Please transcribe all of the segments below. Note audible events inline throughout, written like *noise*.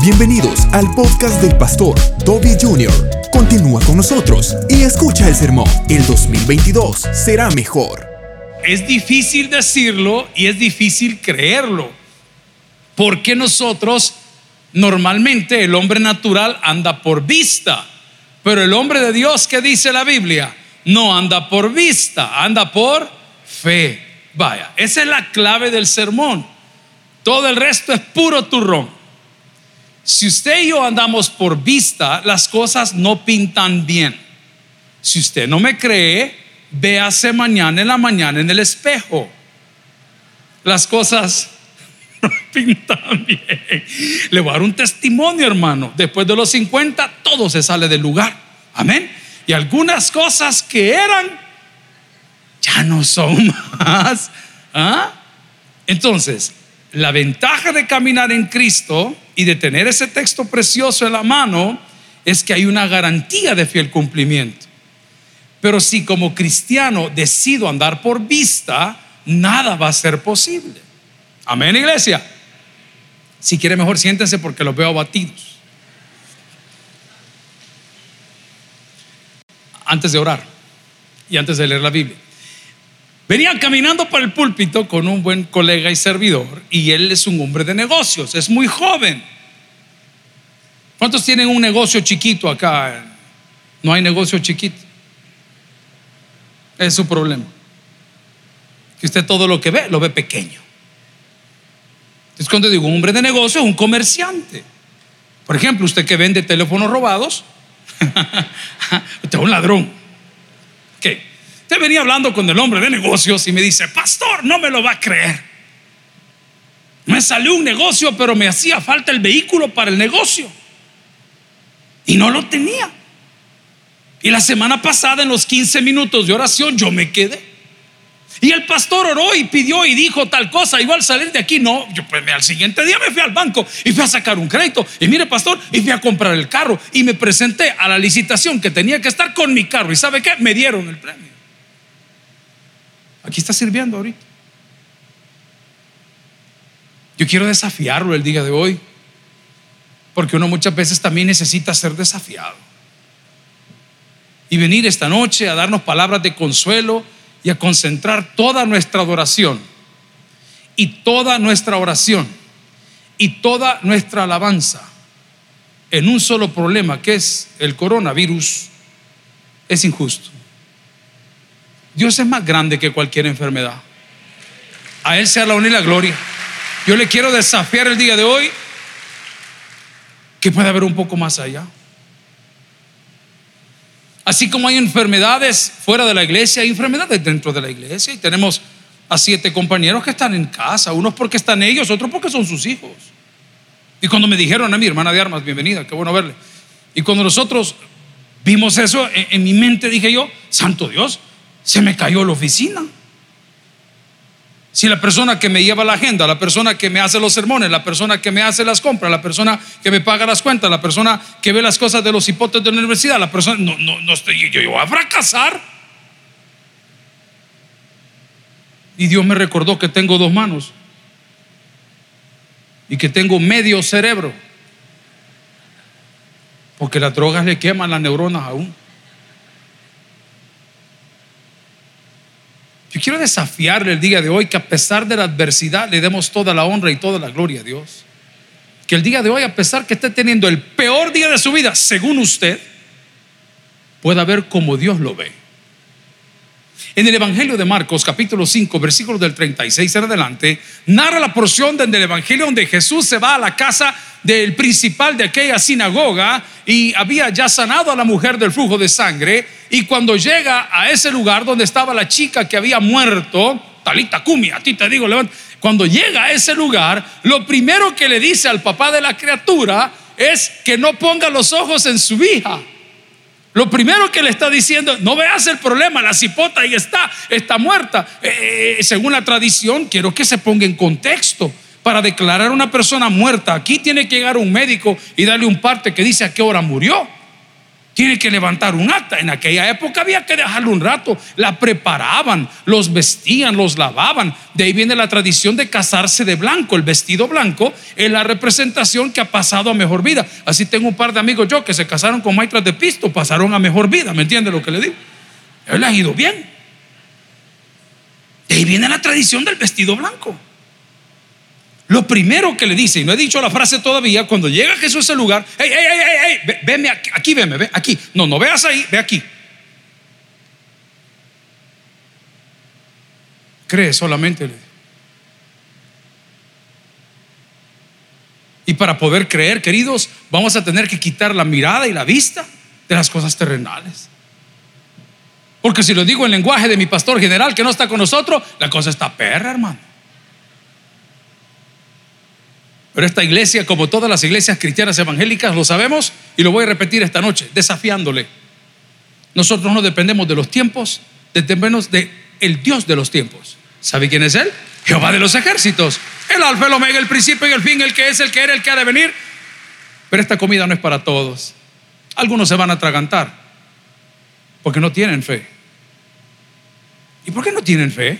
Bienvenidos al podcast del pastor Toby Jr. Continúa con nosotros y escucha el sermón. El 2022 será mejor. Es difícil decirlo y es difícil creerlo. Porque nosotros normalmente el hombre natural anda por vista, pero el hombre de Dios que dice la Biblia no anda por vista, anda por fe. Vaya, esa es la clave del sermón. Todo el resto es puro turrón. Si usted y yo andamos por vista, las cosas no pintan bien. Si usted no me cree, véase mañana en la mañana en el espejo. Las cosas *laughs* no pintan bien. Le voy a dar un testimonio, hermano. Después de los 50, todo se sale del lugar. Amén. Y algunas cosas que eran, ya no son *laughs* más. ¿Ah? Entonces, la ventaja de caminar en Cristo y de tener ese texto precioso en la mano es que hay una garantía de fiel cumplimiento. Pero si como cristiano decido andar por vista, nada va a ser posible. Amén, iglesia. Si quiere mejor siéntense porque los veo abatidos. Antes de orar y antes de leer la Biblia. Venía caminando por el púlpito con un buen colega y servidor y él es un hombre de negocios, es muy joven. ¿Cuántos tienen un negocio chiquito acá? No hay negocio chiquito. Es su problema. Que usted todo lo que ve lo ve pequeño. Es cuando digo un hombre de negocio, un comerciante. Por ejemplo, usted que vende teléfonos robados, *laughs* usted es un ladrón. ¿Qué? Usted venía hablando con el hombre de negocios y me dice, pastor, no me lo va a creer. Me salió un negocio, pero me hacía falta el vehículo para el negocio. Y no lo tenía. Y la semana pasada, en los 15 minutos de oración, yo me quedé. Y el pastor oró y pidió y dijo tal cosa. Igual salir de aquí, no. Yo pues al siguiente día me fui al banco y fui a sacar un crédito. Y mire, pastor, y fui a comprar el carro. Y me presenté a la licitación que tenía que estar con mi carro. ¿Y sabe qué? Me dieron el premio. Aquí está sirviendo ahorita. Yo quiero desafiarlo el día de hoy, porque uno muchas veces también necesita ser desafiado. Y venir esta noche a darnos palabras de consuelo y a concentrar toda nuestra adoración y toda nuestra oración y toda nuestra alabanza en un solo problema que es el coronavirus, es injusto. Dios es más grande que cualquier enfermedad. A Él sea la honra y la gloria. Yo le quiero desafiar el día de hoy que pueda haber un poco más allá. Así como hay enfermedades fuera de la iglesia, hay enfermedades dentro de la iglesia. Y tenemos a siete compañeros que están en casa, unos porque están ellos, otros porque son sus hijos. Y cuando me dijeron a mi hermana de armas, bienvenida, qué bueno verle. Y cuando nosotros vimos eso, en, en mi mente dije yo, Santo Dios, se me cayó la oficina. Si la persona que me lleva la agenda, la persona que me hace los sermones, la persona que me hace las compras, la persona que me paga las cuentas, la persona que ve las cosas de los hipotes de la universidad, la persona, no, no, no estoy, yo, yo voy a fracasar. Y Dios me recordó que tengo dos manos y que tengo medio cerebro, porque las drogas le queman las neuronas aún. Yo quiero desafiarle el día de hoy que a pesar de la adversidad le demos toda la honra y toda la gloria a Dios. Que el día de hoy, a pesar que esté teniendo el peor día de su vida, según usted, pueda ver como Dios lo ve. En el Evangelio de Marcos, capítulo 5, versículos del 36 en adelante, narra la porción del Evangelio donde Jesús se va a la casa del principal de aquella sinagoga y había ya sanado a la mujer del flujo de sangre. Y cuando llega a ese lugar donde estaba la chica que había muerto, Talita Kumi, a ti te digo, levanta. Cuando llega a ese lugar, lo primero que le dice al papá de la criatura es que no ponga los ojos en su hija. Lo primero que le está diciendo, no veas el problema, la cipota ahí está, está muerta. Eh, según la tradición, quiero que se ponga en contexto para declarar a una persona muerta. Aquí tiene que llegar un médico y darle un parte que dice a qué hora murió. Tiene que levantar un acta. En aquella época había que dejarlo un rato. La preparaban, los vestían, los lavaban. De ahí viene la tradición de casarse de blanco. El vestido blanco es la representación que ha pasado a mejor vida. Así tengo un par de amigos yo que se casaron con maestras de pisto, pasaron a mejor vida. ¿Me entiende lo que le digo? Él ha ido bien. De ahí viene la tradición del vestido blanco. Lo primero que le dice, y no he dicho la frase todavía, cuando llega Jesús a ese lugar, hey, hey, hey, hey, hey veme aquí, aquí, veme, ve aquí. No, no veas ahí, ve aquí. Cree solamente. Y para poder creer, queridos, vamos a tener que quitar la mirada y la vista de las cosas terrenales. Porque si lo digo en lenguaje de mi pastor general que no está con nosotros, la cosa está perra, hermano. Pero esta iglesia, como todas las iglesias cristianas evangélicas, lo sabemos y lo voy a repetir esta noche, desafiándole. Nosotros no dependemos de los tiempos, dependemos de el Dios de los tiempos. ¿Sabe quién es Él? Jehová de los ejércitos. El alfa, el omega, el principio y el fin, el que es, el que era, el que ha de venir. Pero esta comida no es para todos. Algunos se van a atragantar porque no tienen fe. ¿Y por qué no tienen fe?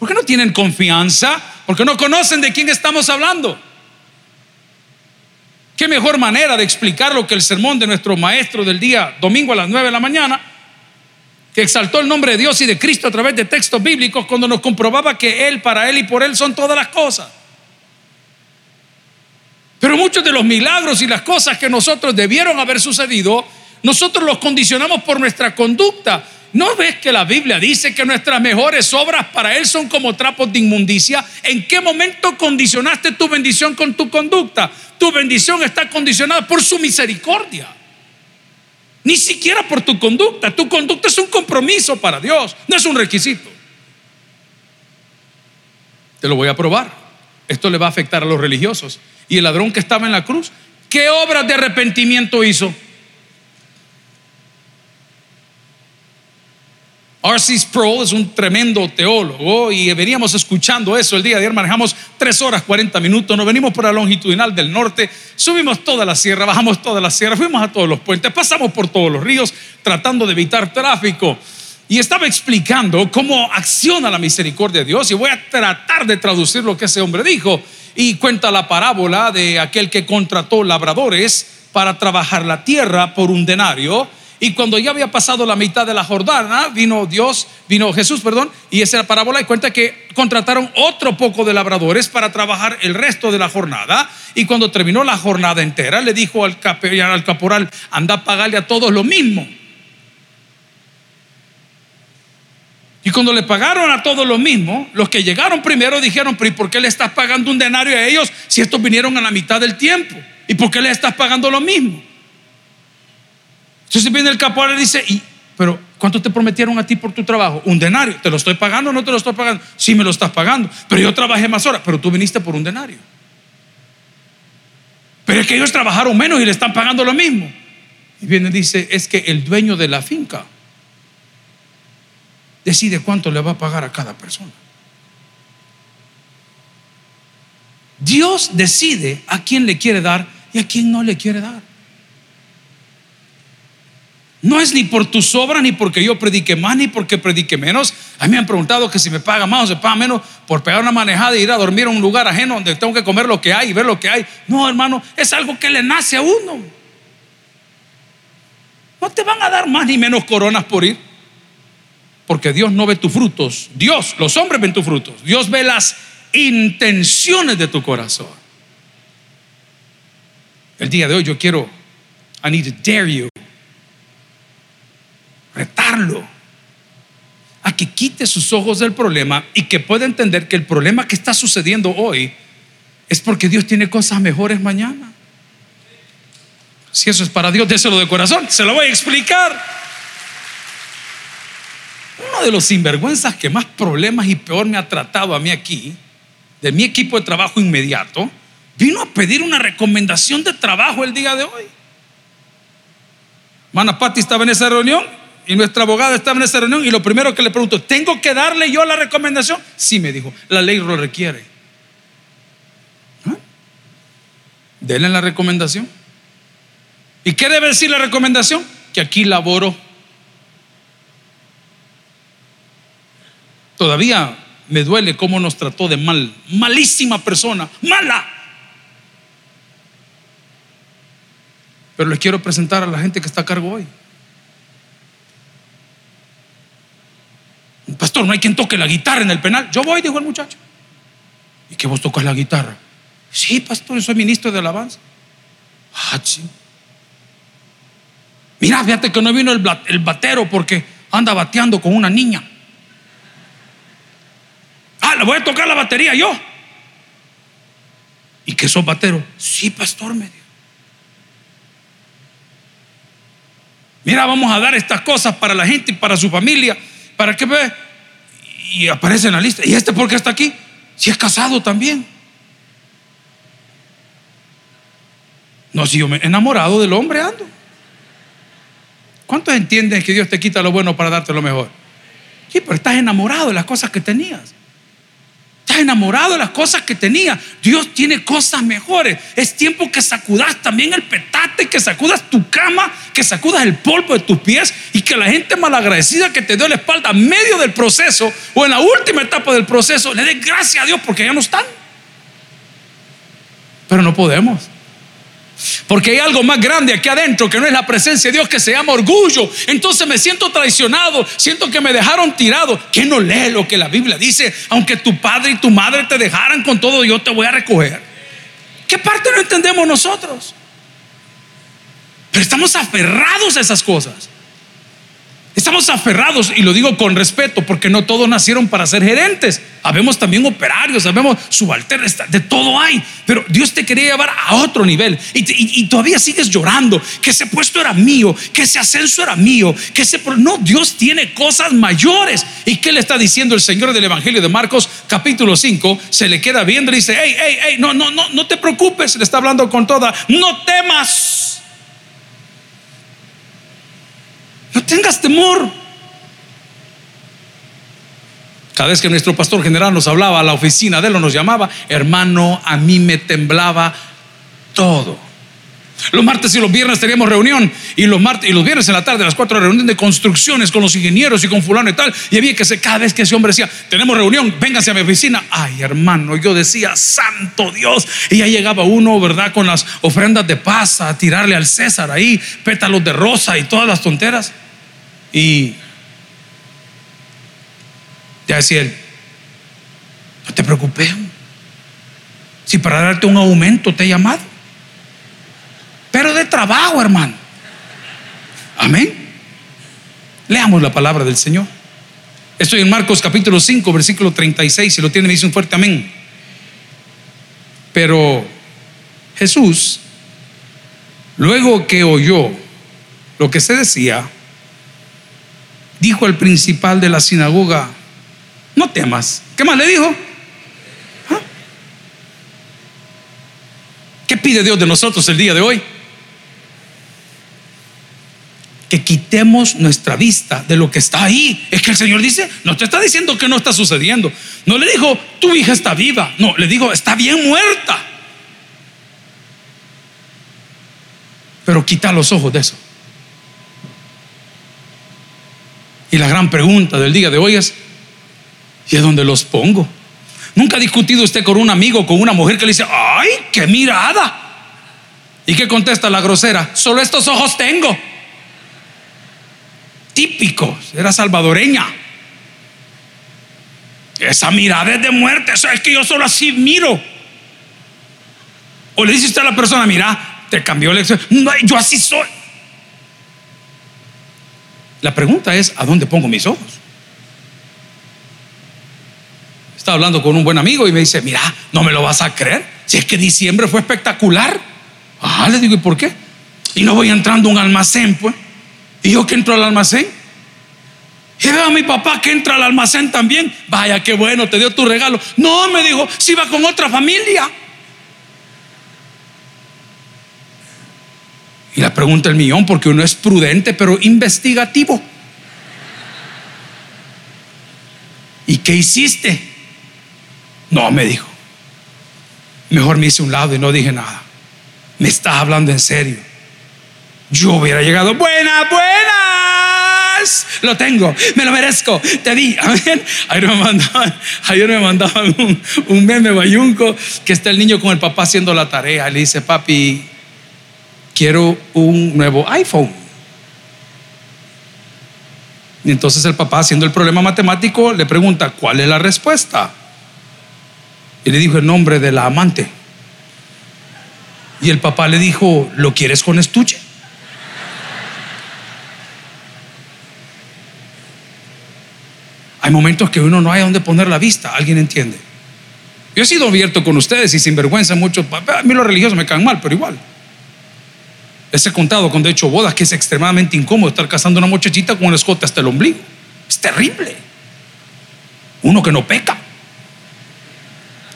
¿Por qué no tienen confianza? Porque no conocen de quién estamos hablando. ¿Qué mejor manera de explicar lo que el sermón de nuestro maestro del día domingo a las 9 de la mañana, que exaltó el nombre de Dios y de Cristo a través de textos bíblicos cuando nos comprobaba que Él, para Él y por Él son todas las cosas? Pero muchos de los milagros y las cosas que nosotros debieron haber sucedido, nosotros los condicionamos por nuestra conducta. ¿No ves que la Biblia dice que nuestras mejores obras para Él son como trapos de inmundicia? ¿En qué momento condicionaste tu bendición con tu conducta? Tu bendición está condicionada por su misericordia. Ni siquiera por tu conducta. Tu conducta es un compromiso para Dios, no es un requisito. Te lo voy a probar. Esto le va a afectar a los religiosos. Y el ladrón que estaba en la cruz, ¿qué obras de arrepentimiento hizo? R.C. Sproul es un tremendo teólogo y veníamos escuchando eso el día de ayer. Manejamos 3 horas 40 minutos. Nos venimos por la longitudinal del norte, subimos toda la sierra, bajamos toda la sierra, fuimos a todos los puentes, pasamos por todos los ríos tratando de evitar tráfico. Y estaba explicando cómo acciona la misericordia de Dios y voy a tratar de traducir lo que ese hombre dijo. Y cuenta la parábola de aquel que contrató labradores para trabajar la tierra por un denario y cuando ya había pasado la mitad de la Jordana, vino Dios, vino Jesús, perdón, y esa parábola y cuenta que contrataron otro poco de labradores para trabajar el resto de la jornada. Y cuando terminó la jornada entera, le dijo al, al caporal, anda a pagarle a todos lo mismo. Y cuando le pagaron a todos lo mismo, los que llegaron primero dijeron, pero ¿y por qué le estás pagando un denario a ellos si estos vinieron a la mitad del tiempo? ¿Y por qué le estás pagando lo mismo? Entonces viene el caporal y dice, ¿y, pero cuánto te prometieron a ti por tu trabajo? Un denario. ¿Te lo estoy pagando o no te lo estoy pagando? Sí, me lo estás pagando. Pero yo trabajé más horas, pero tú viniste por un denario. Pero es que ellos trabajaron menos y le están pagando lo mismo. Y viene y dice, es que el dueño de la finca decide cuánto le va a pagar a cada persona. Dios decide a quién le quiere dar y a quién no le quiere dar. No es ni por tus obras, ni porque yo predique más, ni porque predique menos. A mí me han preguntado que si me paga más o se paga menos por pegar una manejada e ir a dormir a un lugar ajeno donde tengo que comer lo que hay y ver lo que hay. No, hermano, es algo que le nace a uno. No te van a dar más ni menos coronas por ir. Porque Dios no ve tus frutos. Dios, los hombres ven tus frutos. Dios ve las intenciones de tu corazón. El día de hoy yo quiero, I need to dare you retarlo a que quite sus ojos del problema y que pueda entender que el problema que está sucediendo hoy es porque Dios tiene cosas mejores mañana. Si eso es para Dios, déselo de corazón. Se lo voy a explicar. Uno de los sinvergüenzas que más problemas y peor me ha tratado a mí aquí, de mi equipo de trabajo inmediato, vino a pedir una recomendación de trabajo el día de hoy. Mana Patti estaba en esa reunión y nuestra abogada estaba en esa reunión y lo primero que le pregunto, ¿tengo que darle yo la recomendación? Sí, me dijo, la ley lo requiere. ¿Ah? Denle la recomendación. ¿Y qué debe decir la recomendación? que aquí laboró. Todavía me duele cómo nos trató de mal. Malísima persona, mala. Pero les quiero presentar a la gente que está a cargo hoy. Pastor, no hay quien toque la guitarra en el penal. Yo voy, dijo el muchacho. ¿Y que vos tocas la guitarra? Sí, pastor, soy ministro de alabanza. Ah, sí. Mira, fíjate que no vino el, el batero porque anda bateando con una niña. Ah, le voy a tocar la batería yo. ¿Y que sos batero? Sí, pastor, me dijo. Mira, vamos a dar estas cosas para la gente y para su familia, para que. Y aparece en la lista. ¿Y este por qué está aquí? Si es casado también. No, si yo me he enamorado del hombre ando. ¿Cuántos entienden que Dios te quita lo bueno para darte lo mejor? Sí, pero estás enamorado de las cosas que tenías. Estás enamorado de las cosas que tenías. Dios tiene cosas mejores. Es tiempo que sacudas también el petate, que sacudas tu cama, que sacudas el polvo de tus pies y que la gente malagradecida que te dio la espalda a medio del proceso o en la última etapa del proceso le dé gracias a Dios porque ya no están. Pero no podemos. Porque hay algo más grande aquí adentro que no es la presencia de Dios que se llama orgullo. Entonces me siento traicionado, siento que me dejaron tirado. Que no lee lo que la Biblia dice? Aunque tu padre y tu madre te dejaran con todo, yo te voy a recoger. ¿Qué parte no entendemos nosotros? Pero estamos aferrados a esas cosas. Estamos aferrados, y lo digo con respeto, porque no todos nacieron para ser gerentes. Habemos también operarios, habemos subalternos, de todo hay. Pero Dios te quería llevar a otro nivel. Y, todavía sigues llorando, que ese puesto era mío, que ese ascenso era mío, que ese... No, Dios tiene cosas mayores. ¿Y qué le está diciendo el Señor del Evangelio de Marcos, capítulo 5? Se le queda viendo y dice, hey, hey, hey, no, no, no, no te preocupes. Le está hablando con toda, no temas. No tengas temor. Cada vez que nuestro pastor general nos hablaba a la oficina de él o nos llamaba, hermano, a mí me temblaba todo. Los martes y los viernes teníamos reunión y los martes y los viernes en la tarde a las cuatro reunión de construcciones con los ingenieros y con fulano y tal. Y había que cada vez que ese hombre decía, tenemos reunión, vénganse a mi oficina. Ay, hermano, yo decía, santo Dios. Y ya llegaba uno, ¿verdad? Con las ofrendas de paz a tirarle al César ahí, pétalos de rosa y todas las tonteras. Y ya decía él, no te preocupes, si para darte un aumento te he llamado, pero de trabajo, hermano. Amén. Leamos la palabra del Señor. Estoy en Marcos capítulo 5, versículo 36. Si lo tiene, me dice un fuerte amén. Pero Jesús, luego que oyó lo que se decía, dijo al principal de la sinagoga, no temas. ¿Qué más le dijo? ¿Ah? ¿Qué pide Dios de nosotros el día de hoy? Que quitemos nuestra vista de lo que está ahí. Es que el Señor dice, no te está diciendo que no está sucediendo. No le dijo, tu hija está viva. No, le dijo, está bien muerta. Pero quita los ojos de eso. Y la gran pregunta del día de hoy es, ¿y dónde los pongo? ¿Nunca ha discutido usted con un amigo, con una mujer que le dice, ay, qué mirada? ¿Y qué contesta la grosera? Solo estos ojos tengo. Típico, era salvadoreña. Esa mirada es de muerte, eso es que yo solo así miro. O le dice usted a la persona, mira, te cambió la elección. No, yo así soy. La pregunta es, ¿a dónde pongo mis ojos? Estaba hablando con un buen amigo y me dice, mira, no me lo vas a creer. Si es que diciembre fue espectacular. Ah, le digo, ¿y por qué? Y no voy entrando a un almacén, pues. Y yo que entro al almacén. Y veo a mi papá que entra al almacén también. Vaya, qué bueno, te dio tu regalo. No, me dijo, si va con otra familia. Y la pregunta el millón, porque uno es prudente, pero investigativo. ¿Y qué hiciste? No, me dijo. Mejor me hice un lado y no dije nada. Me estás hablando en serio. Yo hubiera llegado, buenas, buenas, lo tengo, me lo merezco, te. Amén. Ayer me mandaban, ayer me un, un meme bayunco que está el niño con el papá haciendo la tarea. Le dice, papi, quiero un nuevo iPhone. Y entonces el papá, haciendo el problema matemático, le pregunta, ¿cuál es la respuesta? Y le dijo el nombre de la amante. Y el papá le dijo, ¿lo quieres con estuche? Hay momentos que uno no hay dónde poner la vista, ¿alguien entiende? Yo he sido abierto con ustedes y sin vergüenza mucho. A mí los religiosos me caen mal, pero igual. Les he contado cuando he hecho bodas que es extremadamente incómodo estar casando a una muchachita con un escote hasta el ombligo. Es terrible. Uno que no peca,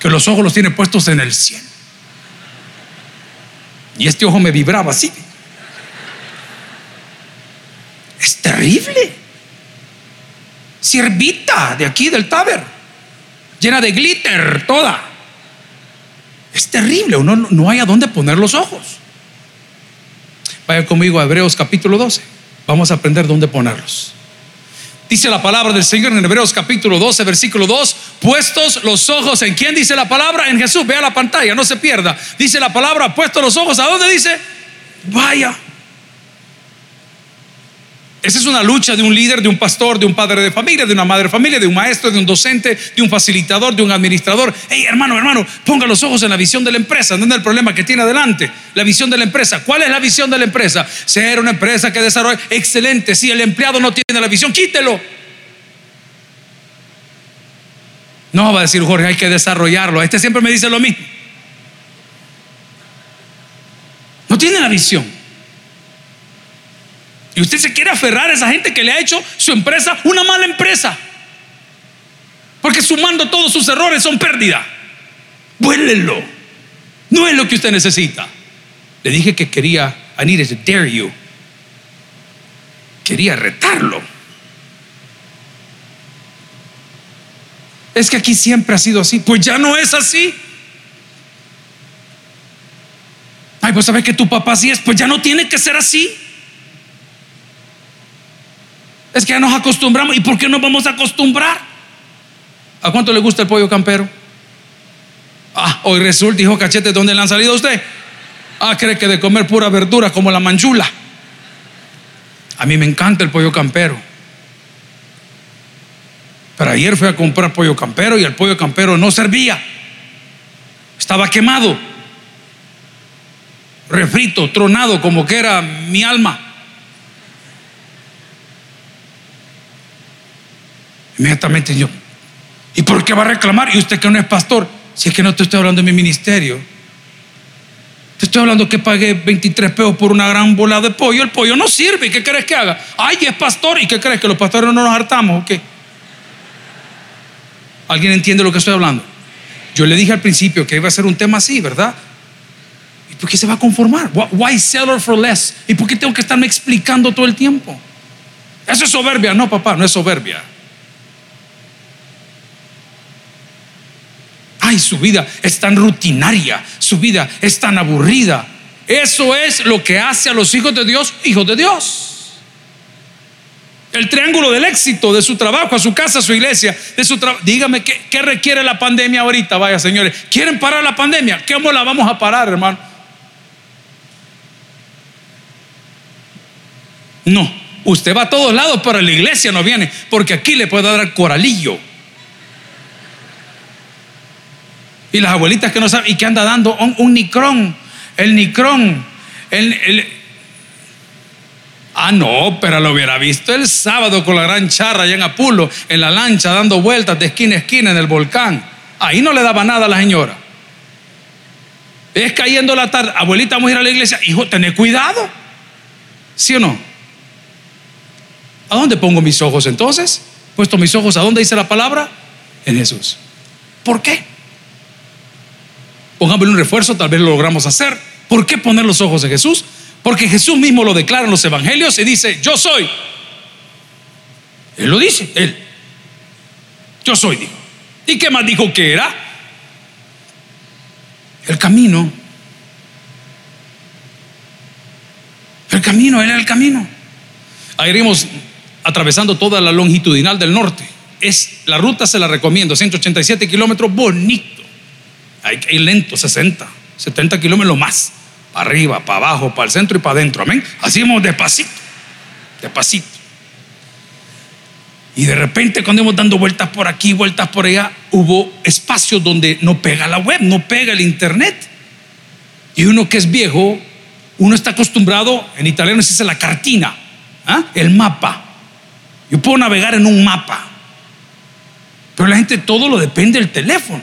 que los ojos los tiene puestos en el cielo. Y este ojo me vibraba así. Es terrible siervita de aquí del Taber, llena de glitter toda. Es terrible, uno no hay a dónde poner los ojos. Vaya conmigo a Hebreos capítulo 12. Vamos a aprender dónde ponerlos. Dice la palabra del Señor en Hebreos capítulo 12, versículo 2, puestos los ojos en quién dice la palabra, en Jesús, vea la pantalla, no se pierda. Dice la palabra, puestos los ojos, ¿a dónde dice? Vaya esa es una lucha de un líder, de un pastor, de un padre de familia, de una madre de familia, de un maestro, de un docente, de un facilitador, de un administrador. Hey, hermano, hermano, ponga los ojos en la visión de la empresa. ¿Dónde es el problema que tiene adelante? La visión de la empresa. ¿Cuál es la visión de la empresa? Ser una empresa que desarrolle. Excelente. Si el empleado no tiene la visión, quítelo. No va a decir Jorge, hay que desarrollarlo. Este siempre me dice lo mismo. No tiene la visión. Y usted se quiere aferrar a esa gente que le ha hecho su empresa una mala empresa. Porque sumando todos sus errores son pérdida. Vuélelo. No es lo que usted necesita. Le dije que quería, I needed to dare you. Quería retarlo. Es que aquí siempre ha sido así. Pues ya no es así. Ay, pues sabes que tu papá sí es. Pues ya no tiene que ser así. Es que ya nos acostumbramos. ¿Y por qué nos vamos a acostumbrar? ¿A cuánto le gusta el pollo campero? Ah, hoy resulta, dijo Cachete, ¿dónde le han salido a usted? Ah, cree que de comer pura verdura como la manchula. A mí me encanta el pollo campero. Pero ayer fui a comprar pollo campero y el pollo campero no servía. Estaba quemado, refrito, tronado, como que era mi alma. Inmediatamente yo, ¿y por qué va a reclamar? Y usted que no es pastor, si es que no te estoy hablando de mi ministerio. Te estoy hablando que pagué 23 pesos por una gran bola de pollo. El pollo no sirve. ¿Qué crees que haga? Ay, es pastor. ¿Y qué crees? ¿Que los pastores no nos hartamos o qué? ¿Alguien entiende lo que estoy hablando? Yo le dije al principio que iba a ser un tema así, ¿verdad? ¿Y por qué se va a conformar? Why seller for less? ¿Y por qué tengo que estarme explicando todo el tiempo? Eso es soberbia. No, papá, no es soberbia. Ay, su vida es tan rutinaria, su vida es tan aburrida. Eso es lo que hace a los hijos de Dios hijos de Dios. El triángulo del éxito de su trabajo, a su casa, a su iglesia, Dígame ¿qué, qué requiere la pandemia ahorita, vaya señores. ¿Quieren parar la pandemia? ¿Cómo la vamos a parar, hermano? No, usted va a todos lados, pero la iglesia no viene, porque aquí le puede dar coralillo. Y las abuelitas que no saben, ¿y qué anda dando? Un, nicrón, el nicrón. El, ah, no, pero lo hubiera visto el sábado con la gran charra allá en Apulo, en la lancha, dando vueltas de esquina a esquina en el volcán. Ahí no le daba nada a la señora. Es cayendo la tarde, abuelita, vamos a ir a la iglesia. Hijo, tened cuidado. ¿Sí o no? ¿A dónde pongo mis ojos entonces? Puesto mis ojos, ¿a dónde dice la palabra? En Jesús. ¿Por qué? Pongámosle un refuerzo, tal vez lo logramos hacer. ¿Por qué poner los ojos en Jesús? Porque Jesús mismo lo declara en los evangelios y dice, yo soy. Él lo dice, él. Yo soy, dijo. ¿Y qué más dijo que era? El camino. el camino, Él es el camino. Ahí iríamos atravesando toda la longitudinal del norte. Es, la ruta se la recomiendo, 187 kilómetros, bonito. Hay, hay lento, 60, 70 kilómetros más. Para arriba, para abajo, para el centro y para adentro. Amén. Así vamos despacito, despacito. Y de repente cuando íbamos dando vueltas por aquí, vueltas por allá, hubo espacios donde no pega la web, no pega el internet. Y uno que es viejo, uno está acostumbrado, en italiano se dice la cartina, ¿ah? el mapa. Yo puedo navegar en un mapa. Pero la gente todo lo depende del teléfono.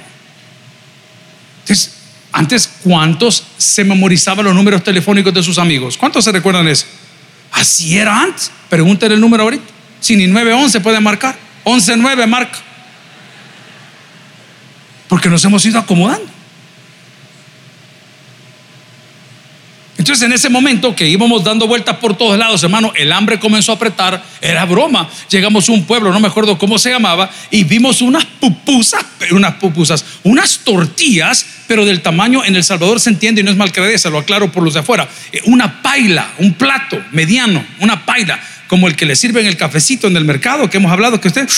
Entonces, antes, ¿cuántos se memorizaban los números telefónicos de sus amigos? ¿Cuántos se recuerdan eso? Así era antes. Pregúntale el número ahorita. Si ni 911 puede marcar, 119 marca. Porque nos hemos ido acomodando. Entonces en ese momento que íbamos dando vueltas por todos lados, hermano, el hambre comenzó a apretar, era broma. Llegamos a un pueblo, no me acuerdo cómo se llamaba, y vimos unas pupusas, unas pupusas, unas tortillas, pero del tamaño en El Salvador se entiende y no es mal creer, se lo aclaro por los de afuera. Eh, una paila, un plato mediano, una paila, como el que le sirven el cafecito en el mercado que hemos hablado, que usted,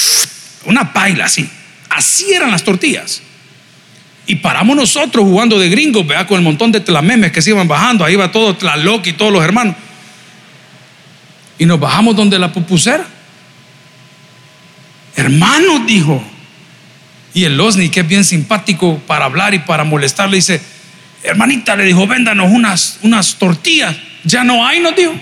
una paila así. Así eran las tortillas. Y paramos nosotros jugando de gringos, vea, con el montón de tlamemes que se iban bajando. Ahí va todo Tlaloc y todos los hermanos. Y nos bajamos donde la pupusera. Hermanos, dijo. Y el Osni, que es bien simpático para hablar y para molestar, le dice: Hermanita, le dijo, véndanos unas, unas tortillas. Ya no hay, nos dijo.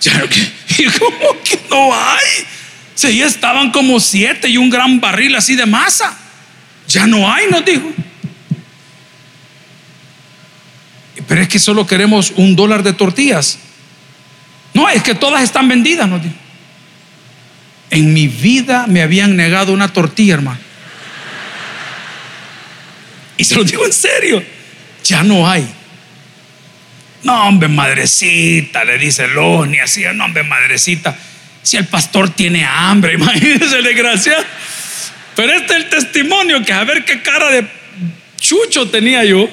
Ya, *laughs* ¿Cómo que no hay? Ya estaban como siete y un gran barril así de masa. Ya no hay, nos dijo. Pero es que solo queremos un dólar de tortillas. No, es que todas están vendidas, nos dijo. En mi vida me habían negado una tortilla, hermano. Y se lo digo en serio. Ya no hay. No, hombre, madrecita, le dice Loni, así, no, hombre, madrecita si el pastor tiene hambre, *laughs* imagínense la gracia. Pero este es el testimonio que a ver qué cara de chucho tenía yo.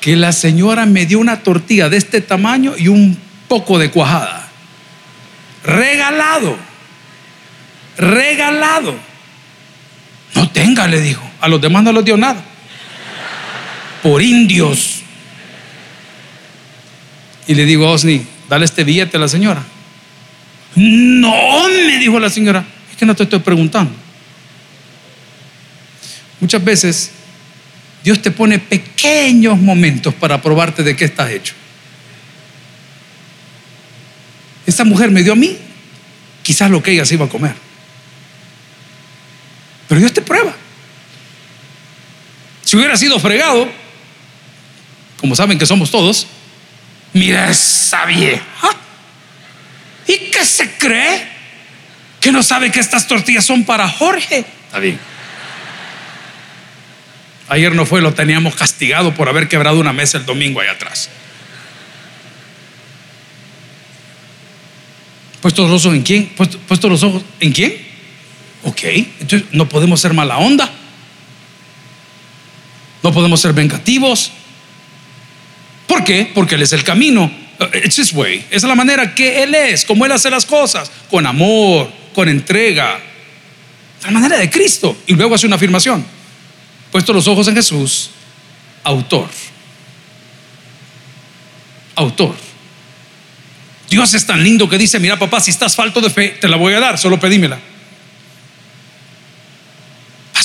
Que la señora me dio una tortilla de este tamaño y un poco de cuajada. Regalado. Regalado. No tenga, le dijo. A los demás no les dio nada. Por indios. Y le digo a Osni, dale este billete a la señora. No, me dijo la señora, es que no te estoy preguntando. Muchas veces Dios te pone pequeños momentos para probarte de qué estás hecho. Esta mujer me dio a mí quizás lo que ella se iba a comer. Pero Dios te prueba. Si hubiera sido fregado, como saben que somos todos, mira esa vieja ¿Y qué se cree? Que no sabe que estas tortillas son para Jorge. Está bien. Ayer no fue, lo teníamos castigado por haber quebrado una mesa el domingo allá atrás. ¿Puestos los ojos en quién? ¿Puestos los ojos en quién? Ok, entonces no podemos ser mala onda. No podemos ser vengativos. ¿Por qué? Porque Él es el camino. Uh, it's his way. Esa es la manera que Él es, como Él hace las cosas, con amor, con entrega. La manera de Cristo. Y luego hace una afirmación. Puesto los ojos en Jesús, autor. Autor. Dios es tan lindo que dice, mira papá, si estás falto de fe, te la voy a dar, solo pedímela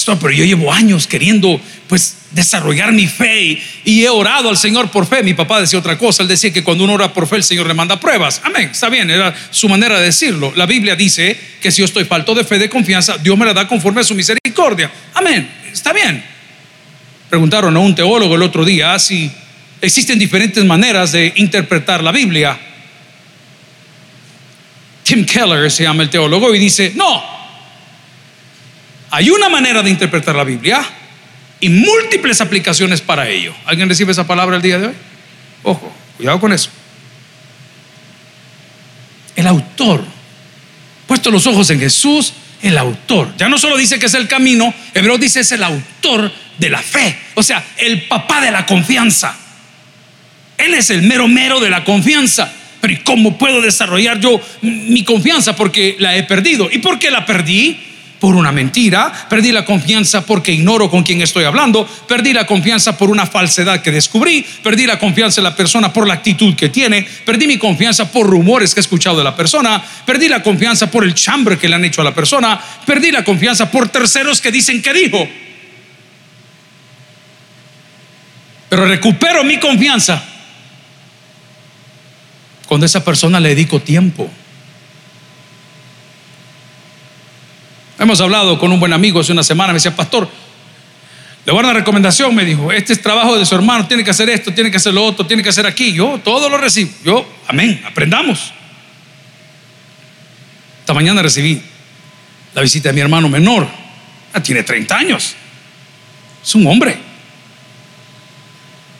pero yo llevo años queriendo pues desarrollar mi fe y, he orado al Señor por fe. Mi papá decía otra cosa, él decía que cuando uno ora por fe el Señor le manda pruebas. Amén, está bien, era su manera de decirlo. La Biblia dice que si yo estoy falto de fe, de confianza, Dios me la da conforme a su misericordia. Amén, está bien. Preguntaron a un teólogo el otro día si existen diferentes maneras de interpretar la Biblia. Tim Keller se llama el teólogo y dice, no, hay una manera de interpretar la Biblia y múltiples aplicaciones para ello. ¿Alguien recibe esa palabra el día de hoy? Ojo, cuidado con eso. El autor, puesto los ojos en Jesús, el autor. Ya no solo dice que es el camino, Hebreo dice es el autor de la fe. O sea, el papá de la confianza. Él es el mero mero de la confianza. Pero ¿y cómo puedo desarrollar yo mi confianza? Porque la he perdido. ¿Y por qué la perdí? Por una mentira, perdí la confianza porque ignoro con quién estoy hablando, perdí la confianza por una falsedad que descubrí, perdí la confianza en la persona por la actitud que tiene, perdí mi confianza por rumores que he escuchado de la persona, perdí la confianza por el chambre que le han hecho a la persona, perdí la confianza por terceros que dicen que dijo. Pero recupero mi confianza cuando a esa persona le dedico tiempo. Hemos hablado con un buen amigo hace una semana, me decía, pastor, le voy a dar una recomendación, me dijo, este es trabajo de su hermano, tiene que hacer esto, tiene que hacer lo otro, tiene que hacer aquí. Yo todo lo recibo. Yo, amén, aprendamos. Esta mañana recibí la visita de mi hermano menor. Ah, tiene 30 años. Es un hombre.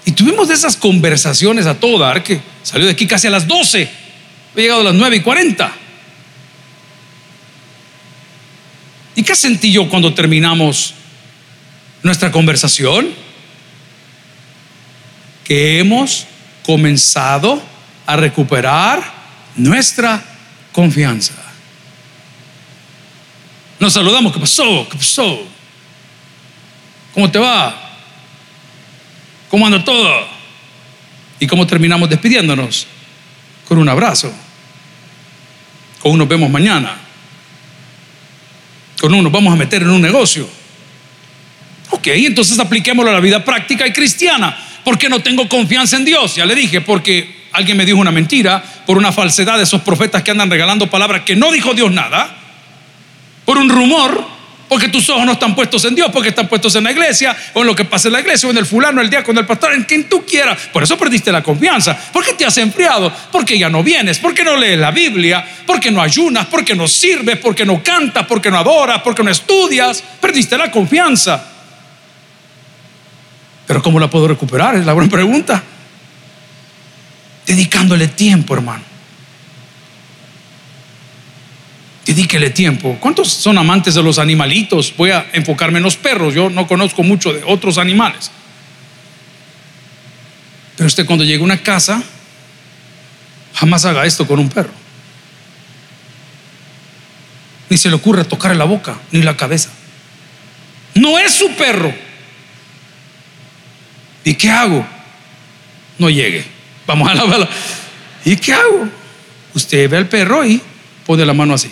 Y tuvimos de esas conversaciones a todo dar que salió de aquí casi a las 12. He llegado a las 9 y 40. ¿Y qué sentí yo cuando terminamos nuestra conversación? Que hemos comenzado a recuperar nuestra confianza. Nos saludamos, ¿qué pasó? ¿Qué pasó? ¿Cómo te va? ¿Cómo anda todo? ¿Y cómo terminamos despidiéndonos? Con un abrazo. Con uno nos vemos mañana. Con uno nos vamos a meter en un negocio. Ok, entonces apliquémoslo a la vida práctica y cristiana. ¿Por qué no tengo confianza en Dios? Ya le dije, porque alguien me dijo una mentira, por una falsedad de esos profetas que andan regalando palabras que no dijo Dios nada, por un rumor porque tus ojos no están puestos en Dios, porque están puestos en la iglesia, o en lo que pasa en la iglesia, o en el fulano, el diácono, el pastor, en quien tú quieras. Por eso perdiste la confianza. ¿Por qué te has enfriado? Porque ya no vienes, porque no lees la Biblia, porque no ayunas, porque no sirves, porque no cantas, porque no adoras, porque no estudias. Perdiste la confianza. Pero ¿cómo la puedo recuperar? Es la buena pregunta. Dedicándole tiempo, hermano. Dedíquele tiempo. ¿Cuántos son amantes de los animalitos? Voy a enfocarme en los perros. Yo no conozco mucho de otros animales. Pero usted cuando llega a una casa, jamás haga esto con un perro. Ni se le ocurre tocarle la boca, ni la cabeza. No es su perro. ¿Y qué hago? No llegue. Vamos a la bala. ¿Y qué hago? Usted ve al perro y pone la mano así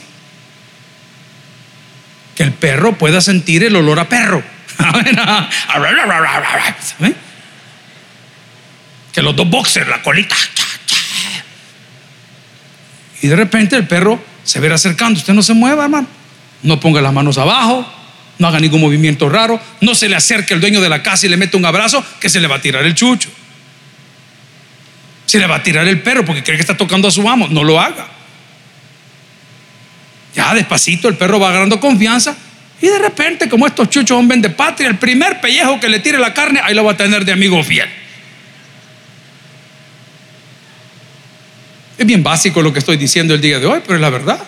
que el perro pueda sentir el olor a perro. Que los dos boxers, la colita. Y de repente el perro se verá acercando. Usted no se mueva, hermano. No ponga las manos abajo. No haga ningún movimiento raro. No se le acerque al dueño de la casa y le mete un abrazo que se le va a tirar el chucho. Se le va a tirar el perro porque cree que está tocando a su amo. No lo haga. Ya despacito el perro va agarrando confianza y de repente, como estos chuchos son de patria, el primer pellejo que le tire la carne, ahí lo va a tener de amigo fiel. Es bien básico lo que estoy diciendo el día de hoy, pero es la verdad.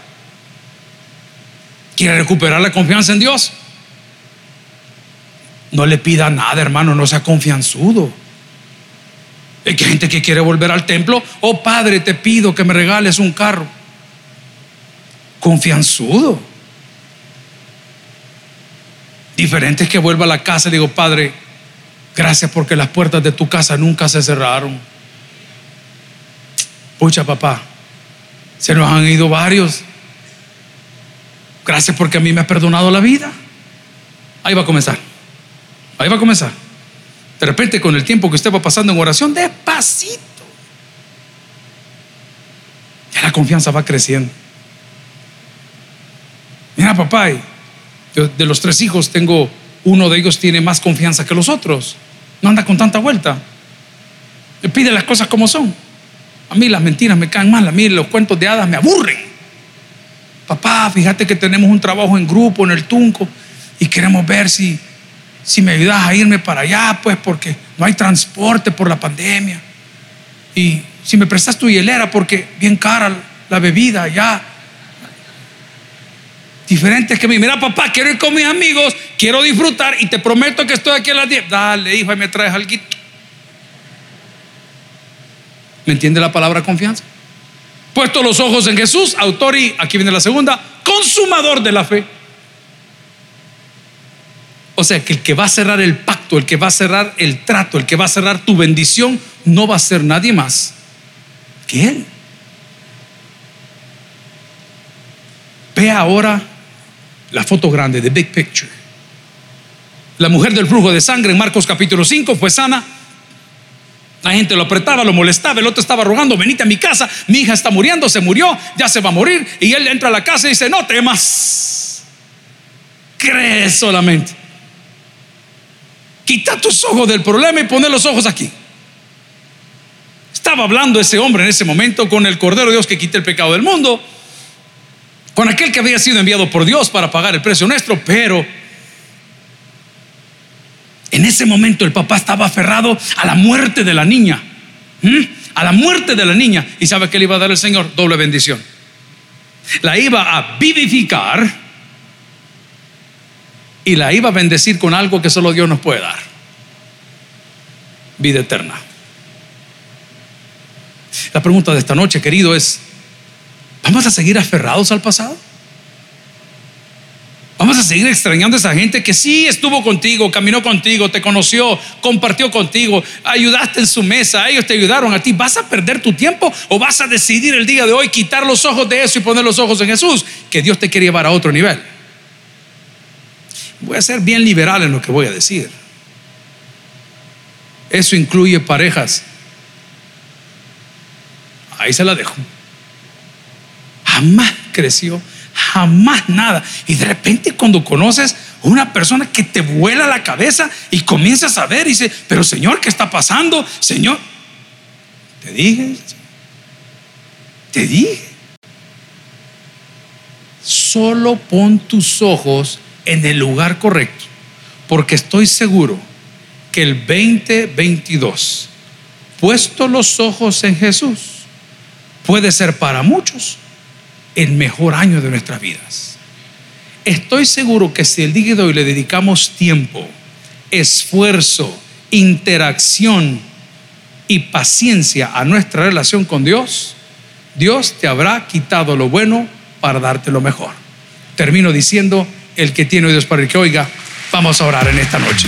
¿Quiere recuperar la confianza en Dios? No le pida nada, hermano, no sea confianzudo. Hay gente que quiere volver al templo. Oh Padre, te pido que me regales un carro confianzudo. Diferente es que vuelva a la casa y digo, Padre, gracias porque las puertas de tu casa nunca se cerraron. Pucha, papá, se nos han ido varios. Gracias porque a mí me has perdonado la vida. Ahí va a comenzar. Ahí va a comenzar. De repente, con el tiempo que usted va pasando en oración, despacito, ya la confianza va creciendo. Mira, papá, de los tres hijos tengo, uno de ellos tiene más confianza que los otros. No anda con tanta vuelta. Le pide las cosas como son. A mí las mentiras me caen mal, a mí los cuentos de hadas me aburren. Papá, fíjate que tenemos un trabajo en grupo en el Tunco y queremos ver si, si me ayudas a irme para allá, pues porque no hay transporte por la pandemia. Y si me prestas tu hielera porque bien cara la bebida allá diferentes que mí. Mira, papá, quiero ir con mis amigos, quiero disfrutar y te prometo que estoy aquí a las 10. Dale, hijo, y me traes algo. ¿Me entiende la palabra confianza? Puesto los ojos en Jesús, autor y, aquí viene la segunda, consumador de la fe. O sea, que el que va a cerrar el pacto, el que va a cerrar el trato, el que va a cerrar tu bendición, no va a ser nadie más que Él. Ve ahora la foto grande, the big picture. La mujer del flujo de sangre en Marcos capítulo 5 fue sana. La gente lo apretaba, lo molestaba, el otro estaba rogando, venite a mi casa, mi hija está muriendo, se murió, ya se va a morir. Y él entra a la casa y dice, no temas, cree solamente. Quita tus ojos del problema y pone los ojos aquí. Estaba hablando ese hombre en ese momento con el Cordero de Dios que quita el pecado del mundo, con aquel que había sido enviado por Dios para pagar el precio nuestro, pero en ese momento el papá estaba aferrado a la muerte de la niña, a la muerte de la niña, y sabe que le iba a dar el Señor doble bendición. La iba a vivificar y la iba a bendecir con algo que solo Dios nos puede dar. Vida eterna. La pregunta de esta noche, querido, es, ¿vamos a seguir aferrados al pasado? Vamos a seguir extrañando a esa gente que sí estuvo contigo, caminó contigo, te conoció, compartió contigo, ayudaste en su mesa, ellos te ayudaron a ti. ¿Vas a perder tu tiempo o vas a decidir el día de hoy quitar los ojos de eso y poner los ojos en Jesús? Que Dios te quiere llevar a otro nivel. Voy a ser bien liberal en lo que voy a decir. Eso incluye parejas. Ahí se la dejo. Jamás creció, jamás nada. Y de repente cuando conoces una persona que te vuela la cabeza y comienzas a ver y dice, pero Señor, ¿qué está pasando? Señor, te dije, te dije. Solo pon tus ojos en el lugar correcto, porque estoy seguro que el 2022, puesto los ojos en Jesús, puede ser para muchos el mejor año de nuestras vidas. Estoy seguro que si el día de hoy le dedicamos tiempo, esfuerzo, interacción y paciencia a nuestra relación con Dios, Dios te habrá quitado lo bueno para darte lo mejor. Termino diciendo, el que tiene oídos para el que oiga, vamos a orar en esta noche.